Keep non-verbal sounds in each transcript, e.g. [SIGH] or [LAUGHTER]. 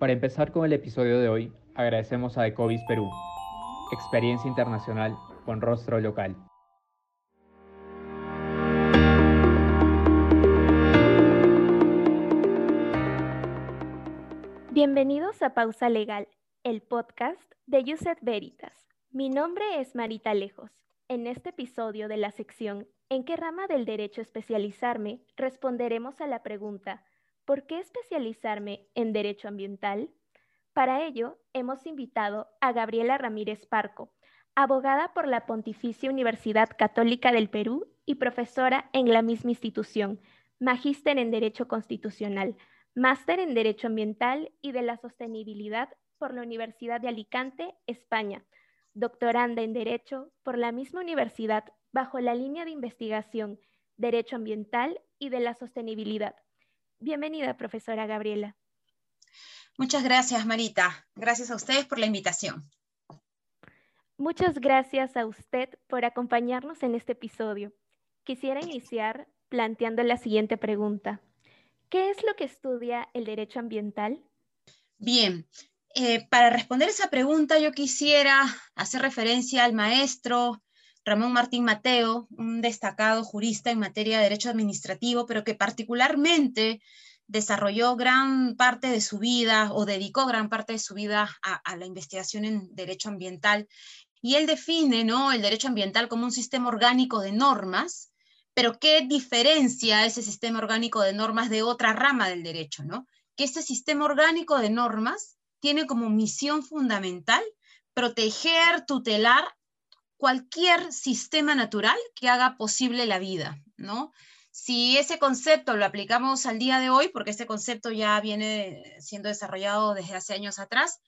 Para empezar con el episodio de hoy, agradecemos a Ecovis Perú, experiencia internacional con rostro local. Bienvenidos a Pausa Legal, el podcast de Yuset Veritas. Mi nombre es Marita Lejos. En este episodio de la sección ¿En qué rama del derecho especializarme? responderemos a la pregunta ¿Por qué especializarme en derecho ambiental? Para ello, hemos invitado a Gabriela Ramírez Parco, abogada por la Pontificia Universidad Católica del Perú y profesora en la misma institución, magíster en Derecho Constitucional, máster en Derecho Ambiental y de la Sostenibilidad por la Universidad de Alicante, España, doctoranda en Derecho por la misma universidad bajo la línea de investigación Derecho Ambiental y de la Sostenibilidad. Bienvenida, profesora Gabriela. Muchas gracias, Marita. Gracias a ustedes por la invitación. Muchas gracias a usted por acompañarnos en este episodio. Quisiera iniciar planteando la siguiente pregunta. ¿Qué es lo que estudia el derecho ambiental? Bien, eh, para responder esa pregunta yo quisiera hacer referencia al maestro Ramón Martín Mateo, un destacado jurista en materia de derecho administrativo, pero que particularmente desarrolló gran parte de su vida o dedicó gran parte de su vida a, la investigación en derecho ambiental. Y él define ¿no? el derecho ambiental como un sistema orgánico de normas, pero ¿qué diferencia ese sistema orgánico de normas de otra rama del derecho? ¿no? Que este sistema orgánico de normas tiene como misión fundamental proteger, tutelar cualquier sistema natural que haga posible la vida, ¿no? Si ese concepto lo aplicamos al día de hoy, porque este concepto ya viene siendo desarrollado desde hace años atrás,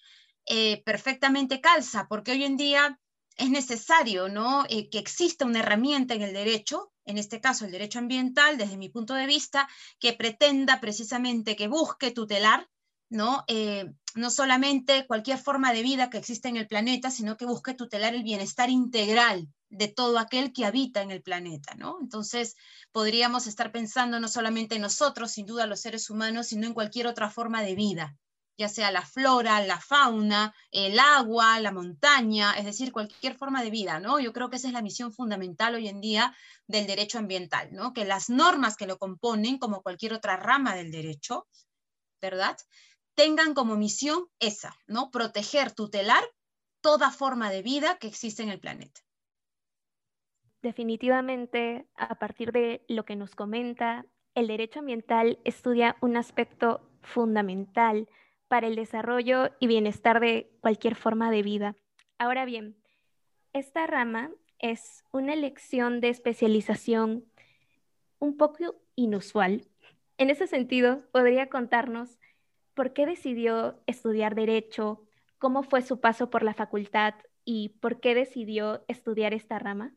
eh, perfectamente calza, porque hoy en día es necesario ¿no? Eh, que exista una herramienta en el derecho, en este caso el derecho ambiental, desde mi punto de vista, que pretenda precisamente que busque tutelar ¿no? Eh, no solamente cualquier forma de vida que existe en el planeta, sino que busque tutelar el bienestar integral de todo aquel que habita en el planeta, ¿no? Entonces, podríamos estar pensando no solamente en nosotros, sin duda los seres humanos, sino en cualquier otra forma de vida, ya sea la flora, la fauna, el agua, la montaña, es decir, cualquier forma de vida, ¿no? Yo creo que esa es la misión fundamental hoy en día del derecho ambiental, ¿no? Que las normas que lo componen, como cualquier otra rama del derecho, ¿verdad? Tengan como misión esa, ¿no? Proteger, tutelar toda forma de vida que existe en el planeta. Definitivamente, a partir de lo que nos comenta, el derecho ambiental estudia un aspecto fundamental para el desarrollo y bienestar de cualquier forma de vida. Ahora bien, esta rama es una elección de especialización un poco inusual. En ese sentido, ¿podría contarnos ¿por qué decidió estudiar derecho? ¿Cómo fue su paso por la facultad y por qué decidió estudiar esta rama?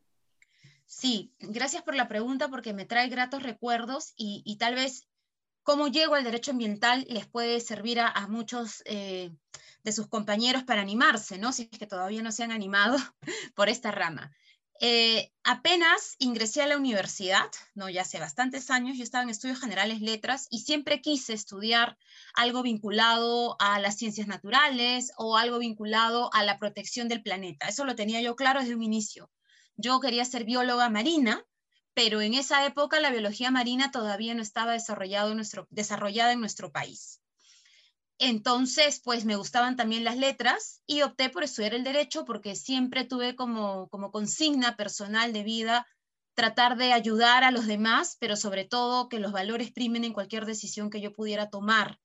Sí, gracias por la pregunta porque me trae gratos recuerdos y, tal vez cómo llego al derecho ambiental les puede servir a, muchos eh, de sus compañeros para animarse, ¿no? Si es que todavía no se han animado [LAUGHS] por esta rama. Eh, apenas ingresé a la universidad, no ya hace bastantes años, yo estaba en estudios generales letras y siempre quise estudiar algo vinculado a las ciencias naturales o algo vinculado a la protección del planeta. Eso lo tenía yo claro desde un inicio. Yo quería ser bióloga marina, pero en esa época la biología marina todavía no estaba desarrollado desarrollada en nuestro país. Entonces, pues me gustaban también las letras y opté por estudiar el derecho porque siempre tuve como, como consigna personal de vida tratar de ayudar a los demás, pero sobre todo que los valores primen en cualquier decisión que yo pudiera tomar.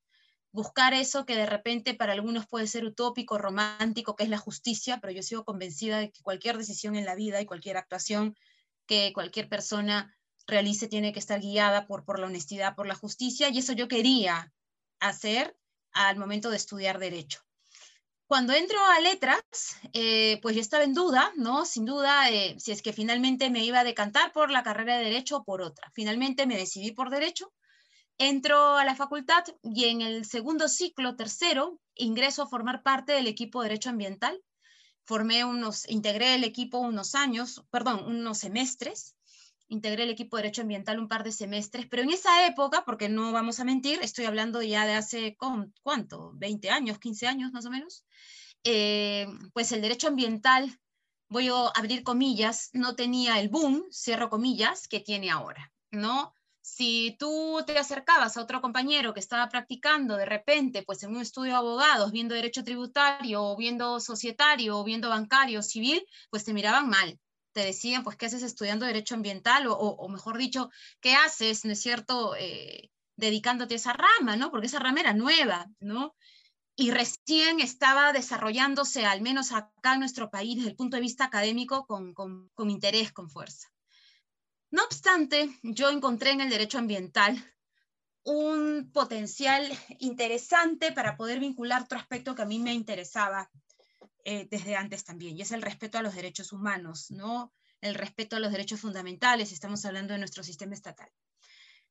Buscar eso que de repente para algunos puede ser utópico, romántico, que es la justicia, pero yo sigo convencida de que cualquier decisión en la vida y cualquier actuación que cualquier persona realice tiene que estar guiada por, por la honestidad, por la justicia, y eso yo quería hacer al momento de estudiar derecho. Cuando entro a letras, eh, pues yo estaba en duda, ¿no? Sin duda, eh, si es que finalmente me iba a decantar por la carrera de derecho o por otra. Finalmente me decidí por derecho, entro a la facultad y en el segundo ciclo, tercero, ingreso a formar parte del equipo de derecho ambiental. Formé unos, integré el equipo unos años, perdón, unos semestres integré el equipo de Derecho Ambiental un par de semestres, pero en esa época, porque no vamos a mentir, estoy hablando ya de hace, ¿cuánto? ¿20 años, 15 años más o menos? Eh, pues el derecho ambiental, voy a abrir comillas, no tenía el boom, cierro comillas, que tiene ahora, ¿no? Si tú te acercabas a otro compañero que estaba practicando de repente, pues en un estudio de abogados, viendo derecho tributario, o viendo societario, o viendo bancario, civil, pues te miraban mal te decían, pues, ¿qué haces estudiando derecho ambiental? O, mejor dicho, ¿qué haces, no es cierto, eh, dedicándote a esa rama, ¿no? Porque esa rama era nueva, ¿no? Y recién estaba desarrollándose, al menos acá en nuestro país, desde el punto de vista académico, con, con interés, con fuerza. No obstante, yo encontré en el derecho ambiental un potencial interesante para poder vincular otro aspecto que a mí me interesaba eh, desde antes también, y es el respeto a los derechos humanos, ¿no? El respeto a los derechos fundamentales, estamos hablando de nuestro sistema estatal.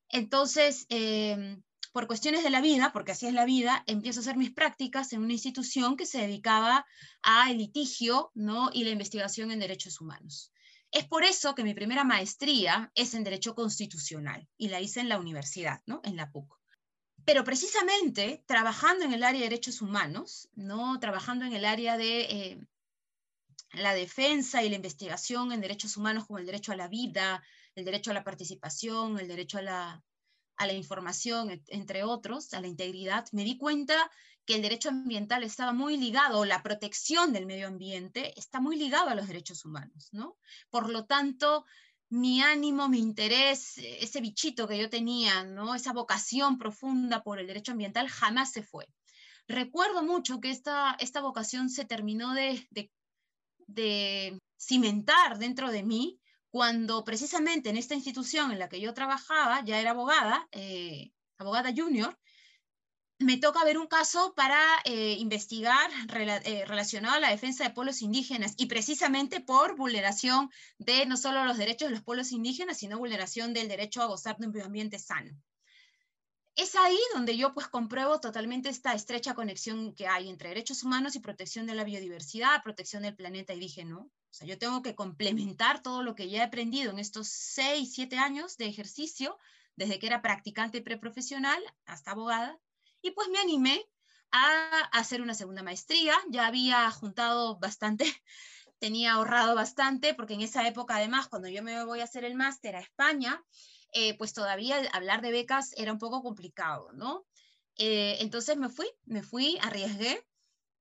Entonces, em, por cuestiones de la vida, porque así es la vida, empiezo a hacer mis prácticas en una institución que se dedicaba al litigio ¿no? y la investigación en derechos humanos. Es por eso que mi primera maestría es en Derecho Constitucional y la hice en la universidad, ¿no? en la PUC. Pero precisamente trabajando en el área de derechos humanos, ¿no? trabajando en el área de eh, la defensa y la investigación en derechos humanos como el derecho a la vida, el derecho a la participación, el derecho a la, a la información, entre otros, a la integridad, me di cuenta que el derecho ambiental estaba muy ligado, o la protección del medio ambiente está muy ligado a los derechos humanos, ¿no? Por lo tanto, mi ánimo, mi interés, ese bichito que yo tenía, ¿no? esa vocación profunda por el derecho ambiental jamás se fue. Recuerdo mucho que esta, esta vocación se terminó de, de, cimentar dentro de mí cuando precisamente en esta institución en la que yo trabajaba, ya era abogada, eh, abogada junior, me toca ver un caso para eh, investigar eh, relacionado a la defensa de pueblos indígenas y precisamente por vulneración de no solo los derechos de los pueblos indígenas, sino vulneración del derecho a gozar de un medio ambiente sano. Es ahí donde yo pues compruebo totalmente esta estrecha conexión que hay entre derechos humanos y protección de la biodiversidad, protección del planeta y dije, no, o sea, yo tengo que complementar todo lo que ya he aprendido en estos seis, siete años de ejercicio, desde que era practicante preprofesional hasta abogada, y pues me animé a hacer una segunda maestría. Ya había juntado bastante, [LAUGHS] tenía ahorrado bastante, porque en esa época además, cuando yo me voy a hacer el máster a España, eh, pues todavía hablar de becas era un poco complicado, ¿no? Eh, entonces me fui, me fui, arriesgué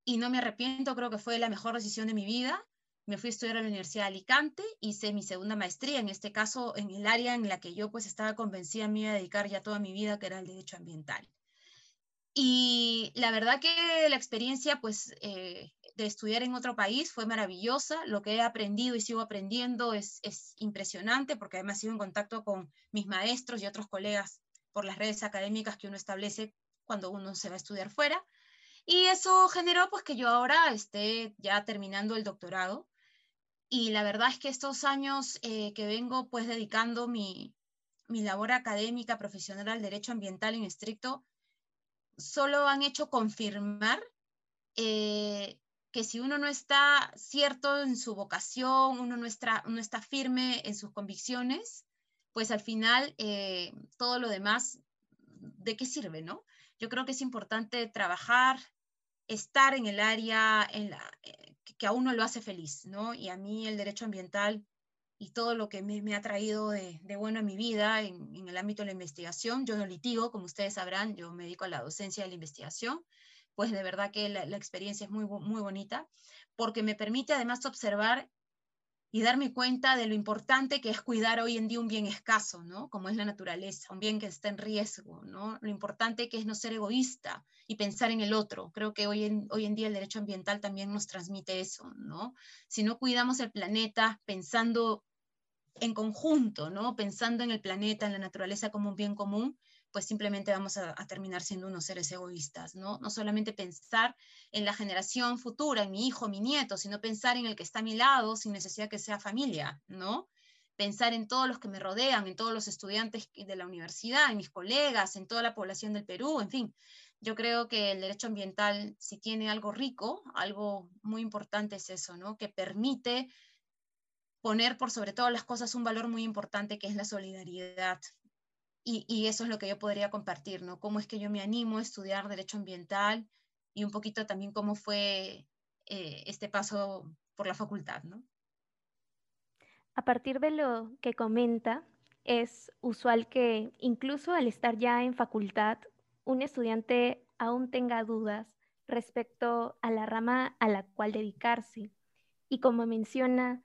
y no me arrepiento, creo que fue la mejor decisión de mi vida. Me fui a estudiar a la Universidad de Alicante, hice mi segunda maestría, en este caso en el área en la que yo pues estaba convencida me iba a dedicar ya toda mi vida, que era el derecho ambiental. Y la verdad que la experiencia, pues, eh, de estudiar en otro país fue maravillosa. Lo que he aprendido y sigo aprendiendo es, es impresionante porque además sigo en contacto con mis maestros y otros colegas por las redes académicas que uno establece cuando uno se va a estudiar fuera. Y eso generó pues que yo ahora esté ya terminando el doctorado. Y la verdad es que estos años eh, que vengo pues dedicando mi, mi labor académica profesional al derecho ambiental en estricto, solo han hecho confirmar eh, que si uno no está cierto en su vocación, uno no está, no está firme en sus convicciones, pues al final eh, todo lo demás, ¿de qué sirve, no? Yo creo que es importante trabajar, estar en el área en la, eh, que a uno lo hace feliz, ¿no? Y a mí el derecho ambiental y todo lo que me, ha traído de, bueno en mi vida en, el ámbito de la investigación. Yo no litigo, como ustedes sabrán, yo me dedico a la docencia de la investigación, pues de verdad que la, experiencia es muy, muy bonita, porque me permite además observar y darme cuenta de lo importante que es cuidar hoy en día un bien escaso, ¿no? Como es la naturaleza, un bien que está en riesgo, ¿no? Lo importante que es no ser egoísta y pensar en el otro. Creo que hoy en, hoy en día el derecho ambiental también nos transmite eso, ¿no? Si no cuidamos el planeta pensando en conjunto, ¿no? Pensando en el planeta, en la naturaleza como un bien común, pues simplemente vamos a, terminar siendo unos seres egoístas, ¿no? No solamente pensar en la generación futura, en mi hijo, mi nieto, sino pensar en el que está a mi lado sin necesidad que sea familia, ¿no? Pensar en todos los que me rodean, en todos los estudiantes de la universidad, en mis colegas, en toda la población del Perú, en fin. Yo creo que el derecho ambiental, si tiene algo rico, algo muy importante es eso, ¿no? Que permite poner por sobre todas las cosas un valor muy importante que es la solidaridad. Y, eso es lo que yo podría compartir, ¿no? Cómo es que yo me animo a estudiar derecho ambiental y un poquito también cómo fue eh, este paso por la facultad, ¿no? A partir de lo que comenta, es usual que incluso al estar ya en facultad, un estudiante aún tenga dudas respecto a la rama a la cual dedicarse. Y como menciona,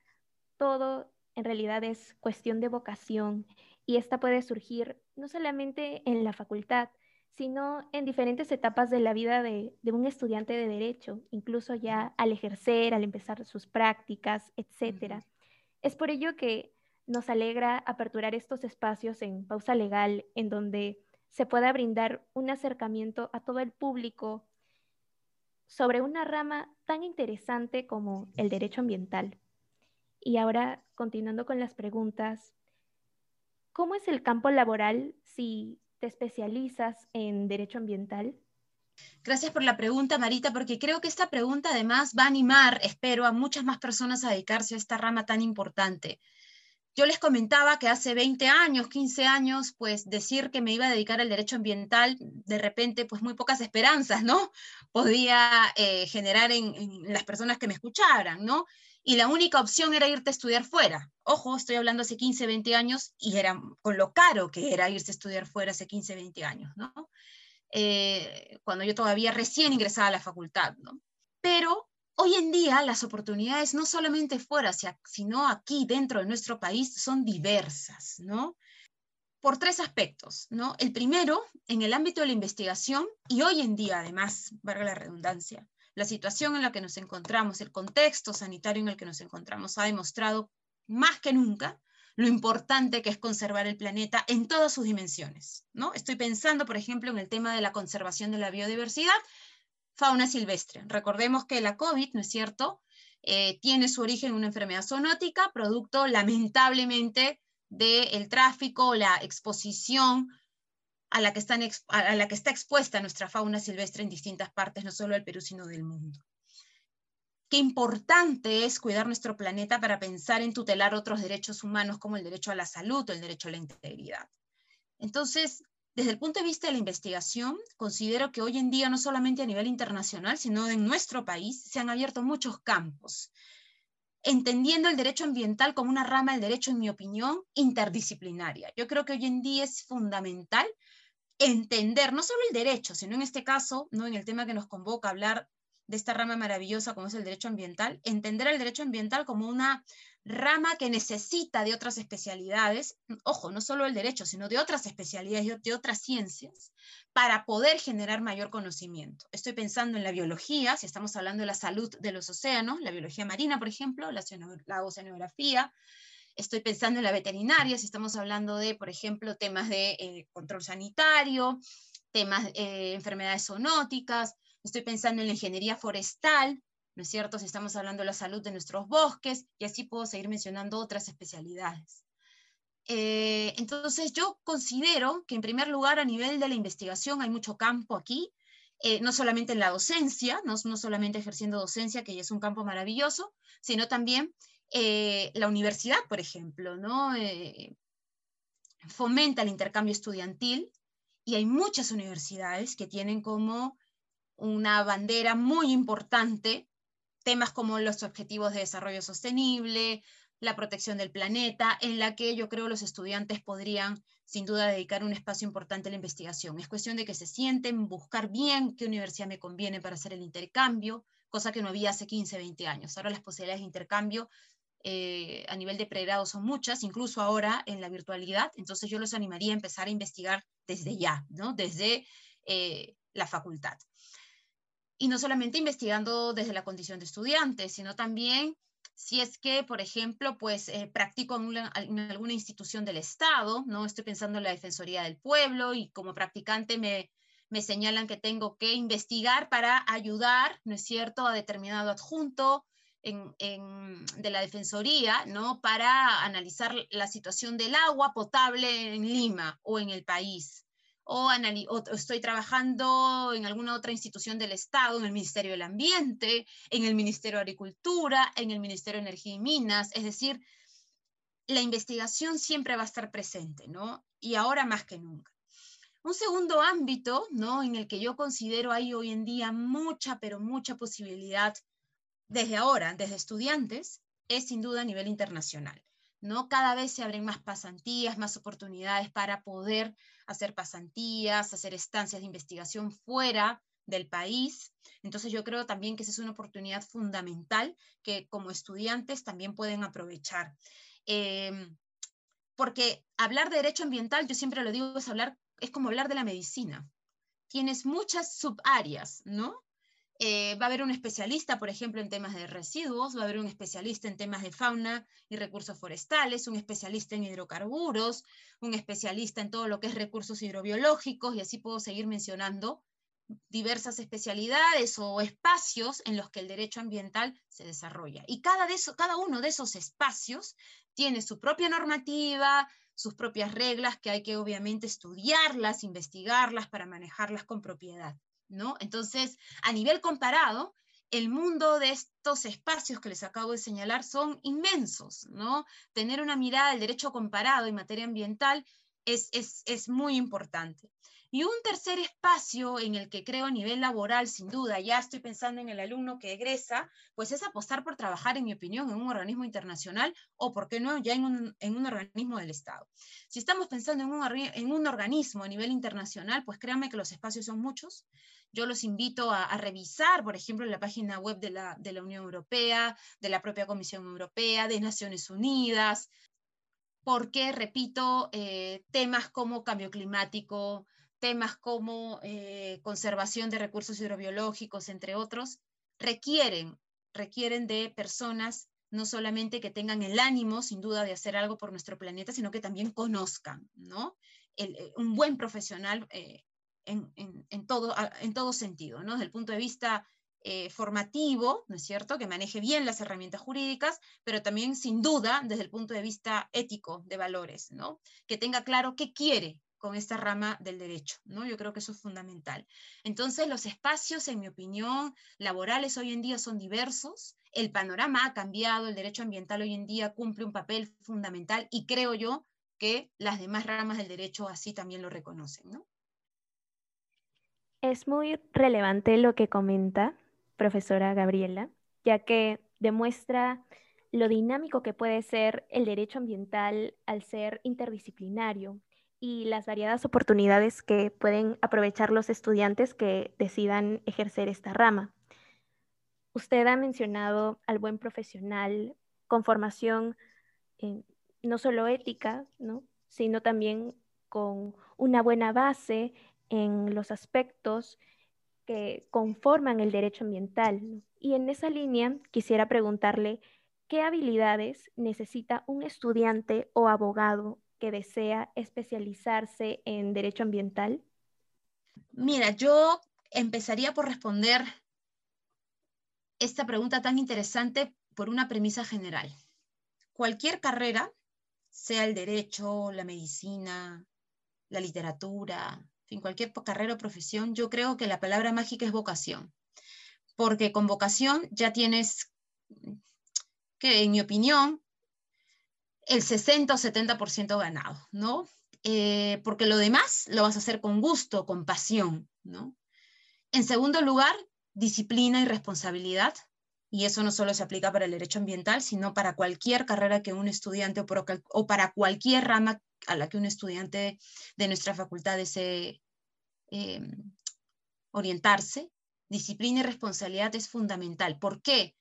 todo en realidad es cuestión de vocación y esta puede surgir no solamente en la facultad, sino en diferentes etapas de la vida de, un estudiante de derecho, incluso ya al ejercer, al empezar sus prácticas, etc. Es por ello que nos alegra aperturar estos espacios en pausa legal, en donde se pueda brindar un acercamiento a todo el público sobre una rama tan interesante como el derecho ambiental. Y ahora, continuando con las preguntas, ¿cómo es el campo laboral si te especializas en derecho ambiental? Gracias por la pregunta, Marita, porque creo que esta pregunta además va a animar, espero, a muchas más personas a dedicarse a esta rama tan importante. Yo les comentaba que hace 20 años, 15 años, pues decir que me iba a dedicar al derecho ambiental, de repente, pues muy pocas esperanzas, ¿no? [LAUGHS] Podía eh, generar en, en, las personas que me escucharan, ¿no? Y la única opción era irte a estudiar fuera. Ojo, estoy hablando hace 15, 20 años y era con lo caro que era irse a estudiar fuera hace 15, 20 años, ¿no? Eh, cuando yo todavía recién ingresaba a la facultad, ¿no? Pero Hoy en día las oportunidades no solamente fuera, sino aquí dentro de nuestro país son diversas, ¿no? Por tres aspectos, ¿no? El primero, en el ámbito de la investigación, y hoy en día además, valga la redundancia, la situación en la que nos encontramos, el contexto sanitario en el que nos encontramos ha demostrado más que nunca lo importante que es conservar el planeta en todas sus dimensiones, ¿no? Estoy pensando, por ejemplo, en el tema de la conservación de la biodiversidad fauna silvestre. Recordemos que la COVID, ¿no es cierto?, eh, tiene su origen en una enfermedad zoonótica, producto lamentablemente del tráfico, la exposición a la, que están, a la que está expuesta nuestra fauna silvestre en distintas partes, no solo del Perú, sino del mundo. Qué importante es cuidar nuestro planeta para pensar en tutelar otros derechos humanos como el derecho a la salud o el derecho a la integridad. Entonces, desde el punto de vista de la investigación, considero que hoy en día, no solamente a nivel internacional, sino en nuestro país, se han abierto muchos campos, entendiendo el derecho ambiental como una rama del derecho, en mi opinión, interdisciplinaria. Yo creo que hoy en día es fundamental entender no solo el derecho, sino en este caso, no en el tema que nos convoca hablar de esta rama maravillosa como es el derecho ambiental, entender el derecho ambiental como una rama que necesita de otras especialidades, ojo, no solo el derecho, sino de otras especialidades, de otras ciencias, para poder generar mayor conocimiento. Estoy pensando en la biología, si estamos hablando de la salud de los océanos, la biología marina, por ejemplo, la, oceanografía, estoy pensando en la veterinaria, si estamos hablando de, por ejemplo, temas de eh, control sanitario, temas de eh, enfermedades zoonóticas, estoy pensando en la ingeniería forestal, ¿no es cierto? Si estamos hablando de la salud de nuestros bosques, y así puedo seguir mencionando otras especialidades. Eh, entonces, yo considero que en primer lugar a nivel de la investigación hay mucho campo aquí, no solamente en la docencia, no, no, solamente ejerciendo docencia, que ya es un campo maravilloso, sino también eh, la universidad, por ejemplo, ¿no? fomenta el intercambio estudiantil y hay muchas universidades que tienen como una bandera muy importante temas como los objetivos de desarrollo sostenible, la protección del planeta, en la que yo creo los estudiantes podrían sin duda dedicar un espacio importante a la investigación. Es cuestión de que se sienten, buscar bien qué universidad me conviene para hacer el intercambio, cosa que no había hace 15, 20 años. Ahora las posibilidades de intercambio eh, a nivel de pregrado son muchas, incluso ahora en la virtualidad, entonces yo los animaría a empezar a investigar desde ya, ¿no? desde eh, la facultad y no solamente investigando desde la condición de estudiante, sino también si es que, por ejemplo, pues eh, practico en, alguna institución del Estado, ¿no? Estoy pensando en la Defensoría del Pueblo y como practicante me, me señalan que tengo que investigar para ayudar, ¿no es cierto?, a determinado adjunto en, de la Defensoría, ¿no?, para analizar la situación del agua potable en Lima o en el país o, estoy trabajando en alguna otra institución del Estado, en el Ministerio del Ambiente, en el Ministerio de Agricultura, en el Ministerio de Energía y Minas, es decir, la investigación siempre va a estar presente, ¿no? Y ahora más que nunca. Un segundo ámbito, ¿no? En el que yo considero hay hoy en día mucha, pero mucha posibilidad desde ahora, desde estudiantes, es sin duda a nivel internacional. ¿no? Cada vez se abren más pasantías, más oportunidades para poder hacer pasantías, hacer estancias de investigación fuera del país. Entonces yo creo también que esa es una oportunidad fundamental que como estudiantes también pueden aprovechar. Em, porque hablar de derecho ambiental, yo siempre lo digo, es, hablar, es como hablar de la medicina. Tienes muchas subáreas, ¿no? Eh, va a haber un especialista, por ejemplo, en temas de residuos, va a haber un especialista en temas de fauna y recursos forestales, un especialista en hidrocarburos, un especialista en todo lo que es recursos hidrobiológicos, y así puedo seguir mencionando diversas especialidades o espacios en los que el derecho ambiental se desarrolla. Y cada, uno de esos espacios tiene su propia normativa, sus propias reglas que hay que obviamente estudiarlas, investigarlas para manejarlas con propiedad. ¿No? Entonces, a nivel comparado, el mundo de estos espacios que les acabo de señalar son inmensos, ¿no? Tener una mirada del derecho comparado en materia ambiental es, es muy importante. Y un tercer espacio en el que creo a nivel laboral, sin duda, ya estoy pensando en el alumno que egresa, pues es apostar por trabajar, en mi opinión, en un organismo internacional o, ¿por qué no?, ya en un, en un organismo del Estado. Si estamos pensando en un, en un, organismo a nivel internacional, pues créanme que los espacios son muchos. Yo los invito a, a revisar, por ejemplo, la página web de la, de la Unión Europea, de la propia Comisión Europea, de Naciones Unidas, porque, repito, eh, temas como cambio climático, temas como eh, conservación de recursos hidrobiológicos, entre otros, requieren, requieren de personas no solamente que tengan el ánimo, sin duda, de hacer algo por nuestro planeta, sino que también conozcan, ¿no? Eh, un buen profesional eh, en, en, todo, en todo sentido, ¿no? Desde el punto de vista formativo, ¿no es cierto? Que maneje bien las herramientas jurídicas, pero también, sin duda, desde el punto de vista ético, de valores, ¿no? Que tenga claro qué quiere con esta rama del derecho, ¿no? Yo creo que eso es fundamental. Entonces, los espacios, en mi opinión, laborales hoy en día son diversos, el panorama ha cambiado, el derecho ambiental hoy en día cumple un papel fundamental y creo yo que las demás ramas del derecho así también lo reconocen, ¿no? Es muy relevante lo que comenta profesora Gabriela, ya que demuestra lo dinámico que puede ser el derecho ambiental al ser interdisciplinario, y las variadas oportunidades que pueden aprovechar los estudiantes que decidan ejercer esta rama. Usted ha mencionado al buen profesional con formación eh, no solo ética, ¿no? sino también con una buena base en los aspectos que conforman el derecho ambiental. Y en esa línea quisiera preguntarle qué habilidades necesita un estudiante o abogado que desea especializarse en derecho ambiental? Mira, yo empezaría por responder esta pregunta tan interesante por una premisa general. Cualquier carrera, sea el derecho, la medicina, la literatura, en cualquier carrera o profesión, yo creo que la palabra mágica es vocación. Porque con vocación ya tienes, que en mi opinión, el 60 o 70% ganado, ¿no? Eh, porque lo demás lo vas a hacer con gusto, con pasión, ¿no? En segundo lugar, disciplina y responsabilidad. Y eso no solo se aplica para el derecho ambiental, sino para cualquier carrera que un estudiante o para cualquier rama a la que un estudiante de nuestra facultad desee eh, orientarse. Disciplina y responsabilidad es fundamental. ¿Por qué?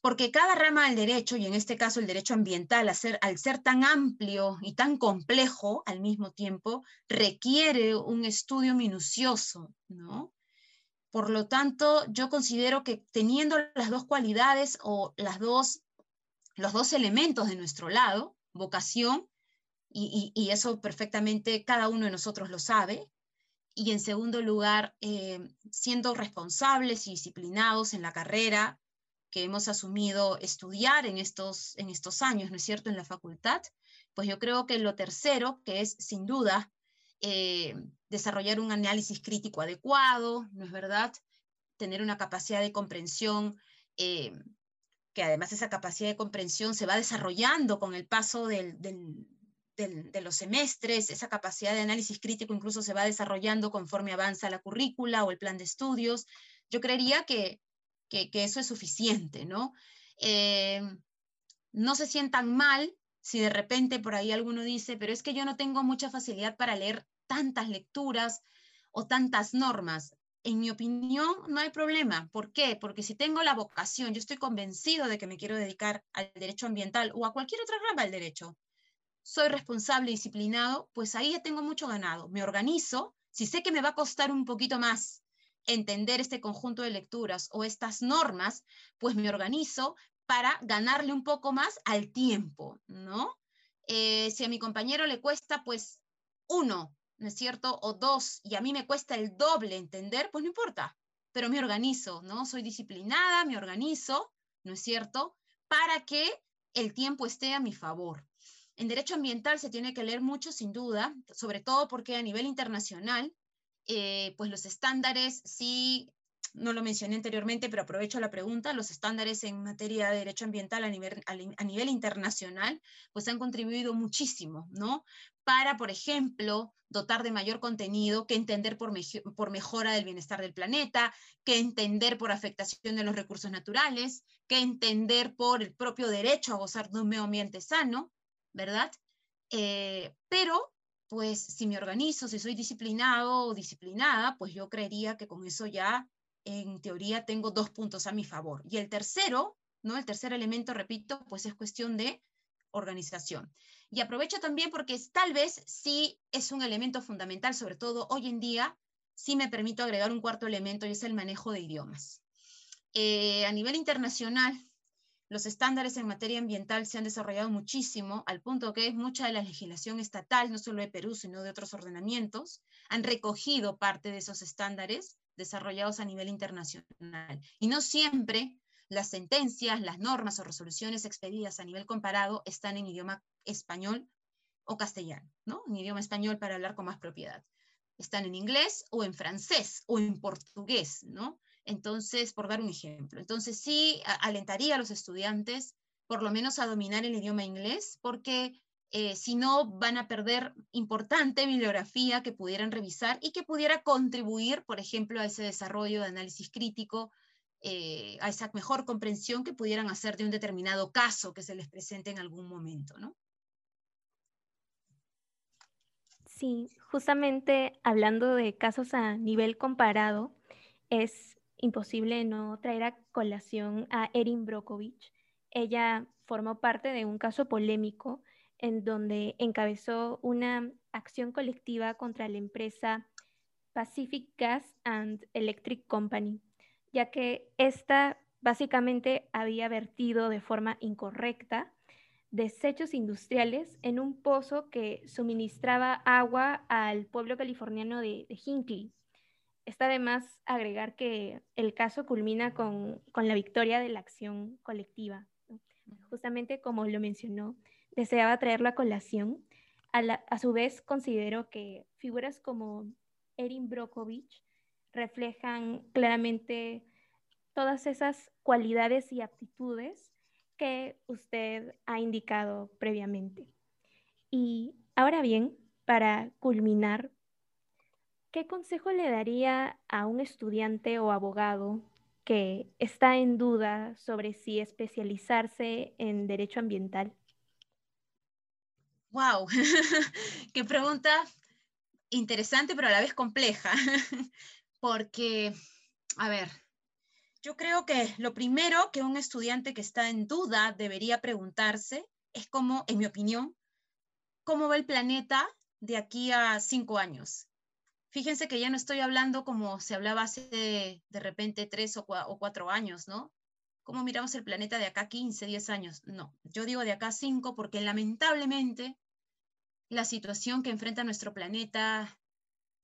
Porque cada rama del derecho, y en este caso el derecho ambiental, al ser, tan amplio y tan complejo al mismo tiempo, requiere un estudio minucioso, ¿no? Por lo tanto, yo considero que teniendo las dos cualidades o las dos, los dos elementos de nuestro lado, vocación, y, y, eso perfectamente cada uno de nosotros lo sabe, y en segundo lugar, eh, siendo responsables y disciplinados en la carrera, hemos asumido estudiar en estos, en estos años, ¿no es cierto?, en la facultad, pues yo creo que lo tercero, que es sin duda eh, desarrollar un análisis crítico adecuado, ¿no es verdad? Tener una capacidad de comprensión eh, que además esa capacidad de comprensión se va desarrollando con el paso de los semestres, esa capacidad de análisis crítico incluso se va desarrollando conforme avanza la currícula o el plan de estudios. Yo creería que, eso es suficiente, ¿no? Eh, no se sientan mal si de repente por ahí alguno dice, pero es que yo no tengo mucha facilidad para leer tantas lecturas o tantas normas en mi opinión, no hay problema. ¿Por qué? Porque si tengo la vocación, yo estoy convencido de que me quiero dedicar al derecho ambiental o a cualquier otra rama del derecho, soy responsable, disciplinado, pues ahí ya tengo mucho ganado. Me organizo, si sé que me va a costar un poquito más entender este conjunto de lecturas o estas normas, pues me organizo para ganarle un poco más al tiempo, ¿no? Eh, si a mi compañero le cuesta, pues uno, ¿no es cierto? O dos, y a mí me cuesta el doble entender, pues no importa, pero me organizo, ¿no? Soy disciplinada, me organizo, ¿no es cierto? Para que el tiempo esté a mi favor. En derecho ambiental se tiene que leer mucho, sin duda, sobre todo porque a nivel internacional, eh, pues los estándares sí no lo mencioné anteriormente, pero aprovecho la pregunta, los estándares en materia de derecho ambiental a nivel, a nivel internacional, pues han contribuido muchísimo, ¿no? Para, por ejemplo, dotar de mayor contenido que entender por, por mejora del bienestar del planeta, que entender por afectación de los recursos naturales, que entender por el propio derecho a gozar de un medio ambiente sano, ¿verdad? Eh, pero pues si me organizo, si soy disciplinado o disciplinada, pues yo creería que con eso ya en teoría tengo dos puntos a mi favor. Y el tercero, ¿no? El tercer elemento, repito, pues es cuestión de organización. Y aprovecho también porque tal vez sí es un elemento fundamental, sobre todo hoy en día, sí me permito agregar un cuarto elemento y es el manejo de idiomas. Eh, a nivel internacional, los estándares en materia ambiental se han desarrollado muchísimo, al punto que mucha de la legislación estatal, no solo de Perú, sino de otros ordenamientos, han recogido parte de esos estándares desarrollados a nivel internacional. Y no siempre las sentencias, las normas o resoluciones expedidas a nivel comparado están en idioma español o castellano, ¿no? En idioma español para hablar con más propiedad. Están en inglés o en francés o en portugués, ¿no? Entonces, por dar un ejemplo. Entonces, sí alentaría a los estudiantes por lo menos a dominar el idioma inglés, porque eh, si no van a perder importante bibliografía que pudieran revisar y que pudiera contribuir, por ejemplo, a ese desarrollo de análisis crítico, eh, a esa mejor comprensión que pudieran hacer de un determinado caso que se les presente en algún momento, ¿no? Sí, justamente hablando de casos a nivel comparado, es imposible no traer a colación a Erin Brokovich. Ella formó parte de un caso polémico en donde encabezó una acción colectiva contra la empresa Pacific Gas and Electric Company, ya que esta básicamente había vertido de forma incorrecta desechos industriales en un pozo que suministraba agua al pueblo californiano de, Hinckley. Está además agregar que el caso culmina con, la victoria de la acción colectiva, justamente como lo mencionó deseaba traerlo a colación. A, su vez, considero que figuras como Erin Brokovich reflejan claramente todas esas cualidades y aptitudes que usted ha indicado previamente. Y ahora bien, para culminar, ¿qué consejo le daría a un estudiante o abogado que está en duda sobre si especializarse en derecho ambiental? Wow, [LAUGHS] qué pregunta interesante, pero a la vez compleja. [LAUGHS] Porque, a ver, yo creo que lo primero que un estudiante que está en duda debería preguntarse es cómo, en mi opinión, cómo va el planeta de aquí a cinco años. Fíjense que ya no estoy hablando como se hablaba hace de, repente tres o, cuatro años, ¿no? ¿Cómo miramos el planeta de acá 15, 10 años? No, yo digo de acá 5 porque lamentablemente la situación que enfrenta nuestro planeta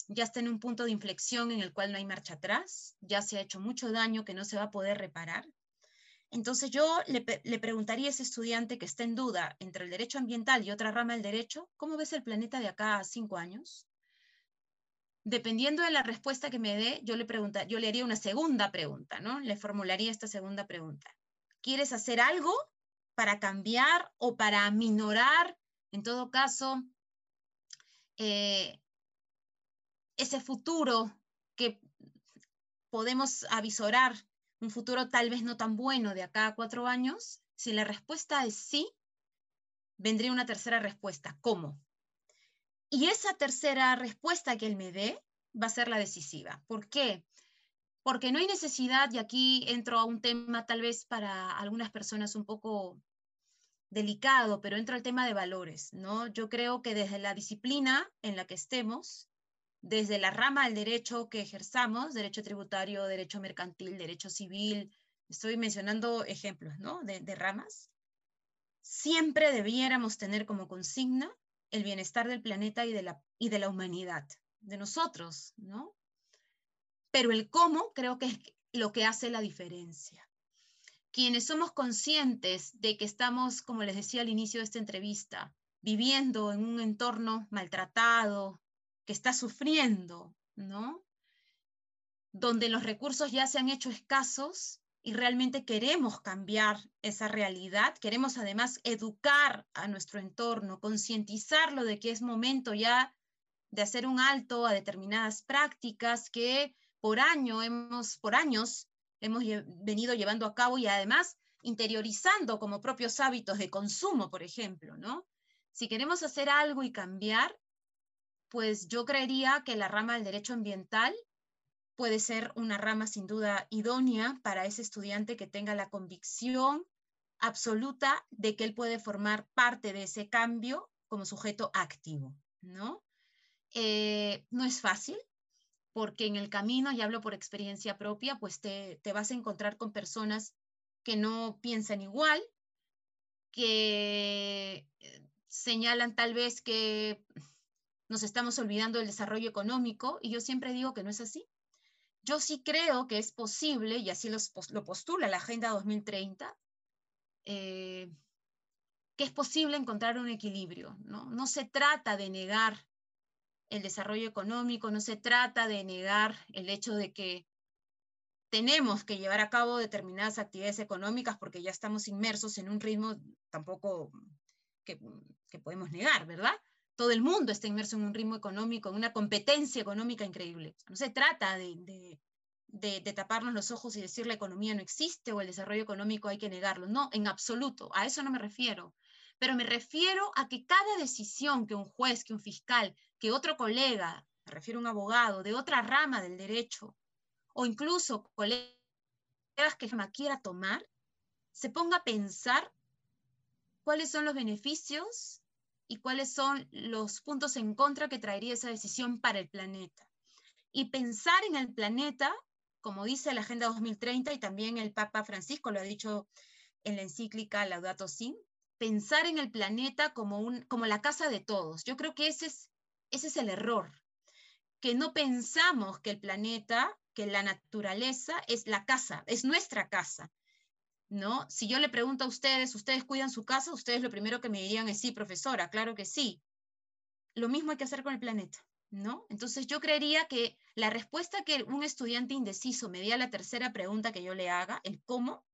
ya está en un punto de inflexión en el cual no hay marcha atrás, ya se ha hecho mucho daño que no se va a poder reparar. Entonces yo le, le, preguntaría a ese estudiante que está en duda entre el derecho ambiental y otra rama del derecho, ¿cómo ves el planeta de acá a cinco años? Dependiendo de la respuesta que me dé, yo le, pregunta, yo le haría una segunda pregunta, ¿no? Le formularía esta segunda pregunta. ¿Quieres hacer algo para cambiar o para minorar, en todo caso, eh, ese futuro que podemos avisorar, un futuro tal vez no tan bueno de acá a cuatro años? Si la respuesta es sí, vendría una tercera respuesta. ¿Cómo? Y esa tercera respuesta que él me dé va a ser la decisiva. ¿Por qué? Porque no hay necesidad, y aquí entro a un tema tal vez para algunas personas un poco delicado, pero entro al tema de valores, ¿no? Yo creo que desde la disciplina en la que estemos, desde la rama del derecho que ejerzamos, derecho tributario, derecho mercantil, derecho civil, estoy mencionando ejemplos, ¿no? De, de ramas, siempre debiéramos tener como consigna el bienestar del planeta y de la, y de la humanidad, de nosotros, ¿no? Pero el cómo creo que es lo que hace la diferencia. Quienes somos conscientes de que estamos, como les decía al inicio de esta entrevista, viviendo en un entorno maltratado, que está sufriendo, ¿no? Donde los recursos ya se han hecho escasos, y realmente queremos cambiar esa realidad, queremos además educar a nuestro entorno, concientizarlo de que es momento ya de hacer un alto a determinadas prácticas que por, año hemos, por años hemos venido llevando a cabo y además interiorizando como propios hábitos de consumo, por ejemplo, ¿no? Si queremos hacer algo y cambiar, pues yo creería que la rama del derecho ambiental puede ser una rama sin duda idónea para ese estudiante que tenga la convicción absoluta de que él puede formar parte de ese cambio como sujeto activo, ¿no? Eh, no es fácil, porque en el camino, y hablo por experiencia propia, pues te, te vas a encontrar con personas que no piensan igual, que eh, señalan tal vez que nos estamos olvidando del desarrollo económico, y yo siempre digo que no es así. Yo sí creo que es posible, y así lo postula la Agenda 2030, eh, que es posible encontrar un equilibrio. ¿no? no se trata de negar el desarrollo económico, no se trata de negar el hecho de que tenemos que llevar a cabo determinadas actividades económicas porque ya estamos inmersos en un ritmo tampoco que, que podemos negar, ¿verdad? Todo el mundo está inmerso en un ritmo económico, en una competencia económica increíble. No se trata de, taparnos los ojos y decir la economía no existe o el desarrollo económico hay que negarlo. No, en absoluto, a eso no me refiero. Pero me refiero a que cada decisión que un juez, que un fiscal, que otro colega, me refiero a un abogado de otra rama del derecho, o incluso colegas que quiera tomar, se ponga a pensar cuáles son los beneficios y cuáles son los puntos en contra que traería esa decisión para el planeta. Y pensar en el planeta, como dice la Agenda 2030 y también el Papa Francisco lo ha dicho en la encíclica Laudato Si, pensar en el planeta como, un, como la casa de todos. Yo creo que ese es, ese es el error, que no pensamos que el planeta, que la naturaleza es la casa, es nuestra casa, ¿no? Si yo le pregunto a ustedes, ¿ustedes cuidan su casa? Ustedes lo primero que me dirían es sí, profesora, claro que sí. Lo mismo hay que hacer con el planeta, ¿no? Entonces yo creería que la respuesta que un estudiante indeciso me dé a la tercera pregunta que yo le haga, el cómo,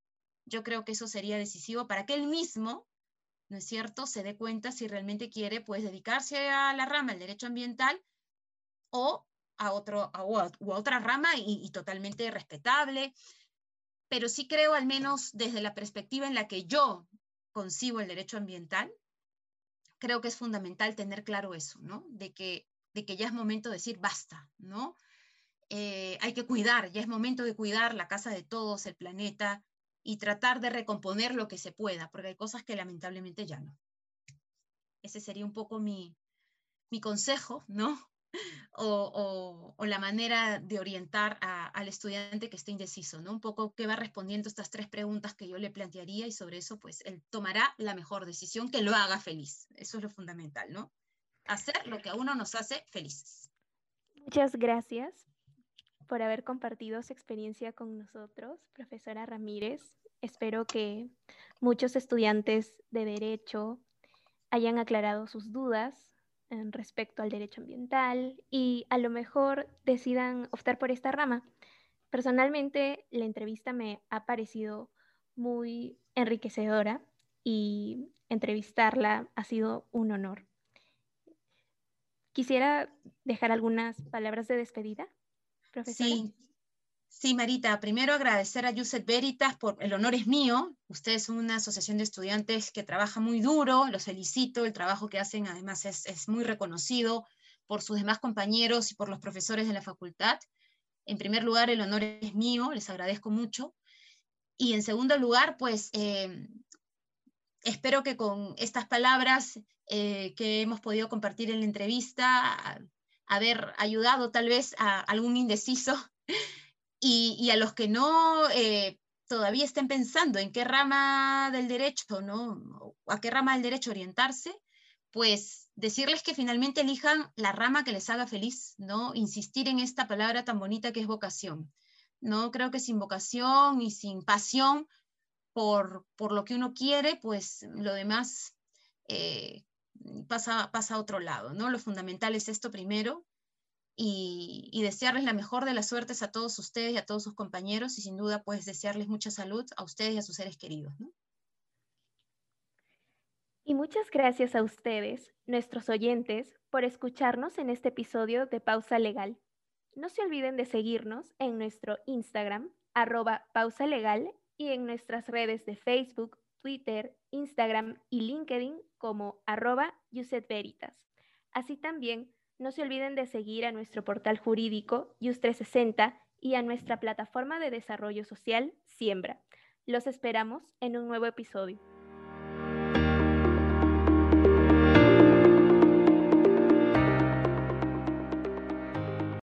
yo creo que eso sería decisivo para que él mismo, ¿no es cierto?, se dé cuenta si realmente quiere, pues, dedicarse a la rama del derecho ambiental o a, otro, a, otra rama y totalmente respetable, pero sí creo, al menos desde la perspectiva en la que yo concibo el derecho ambiental, creo que es fundamental tener claro eso, ¿no? De que, de que ya es momento de decir basta, ¿no? Eh, hay que cuidar, ya es momento de cuidar la casa de todos, el planeta, y tratar de recomponer lo que se pueda, porque hay cosas que lamentablemente ya no. Ese sería un poco mi, mi consejo, ¿no? O, la manera de orientar al estudiante que esté indeciso, ¿no? Un poco que va respondiendo estas tres preguntas que yo le plantearía y sobre eso, pues, él tomará la mejor decisión que lo haga feliz. Eso es lo fundamental, ¿no? Hacer lo que a uno nos hace felices. Muchas gracias por haber compartido su experiencia con nosotros, profesora Ramírez. Espero que muchos estudiantes de derecho hayan aclarado sus dudas respecto al derecho ambiental y a lo mejor decidan optar por esta rama. Personalmente, la entrevista me ha parecido muy enriquecedora y entrevistarla ha sido un honor. Quisiera dejar algunas palabras de despedida, profesora. Sí, sí, Marita. Primero agradecer a Yuset Veritas por el honor es mío. Ustedes son una asociación de estudiantes que trabaja muy duro. Los felicito. El trabajo que hacen además es, es muy reconocido por sus demás compañeros y por los profesores de la facultad. En primer lugar, el honor es mío. Les agradezco mucho. Y en segundo lugar, pues eh, espero que con estas palabras eh, que hemos podido compartir en la entrevista, haber ayudado tal vez a algún indeciso y, a los que no eh, todavía estén pensando en qué rama del derecho, ¿no? a qué rama del derecho orientarse, pues decirles que finalmente elijan la rama que les haga feliz, ¿no? Insistir en esta palabra tan bonita que es vocación. No creo que sin vocación y sin pasión por, por lo que uno quiere, pues lo demás eh, pasa, pasa a otro lado, ¿no? Lo fundamental es esto primero y, desearles la mejor de las suertes a todos ustedes y a todos sus compañeros y sin duda pues desearles mucha salud a ustedes y a sus seres queridos, ¿no? Y muchas gracias a ustedes, nuestros oyentes, por escucharnos en este episodio de Pausa Legal. No se olviden de seguirnos en nuestro Instagram, arroba pausa legal, y en nuestras redes de Facebook, Twitter, Instagram y LinkedIn como arroba Veritas. Así también, no se olviden de seguir a nuestro portal jurídico Yus360 y a nuestra plataforma de desarrollo social Siembra. Los esperamos en un nuevo episodio.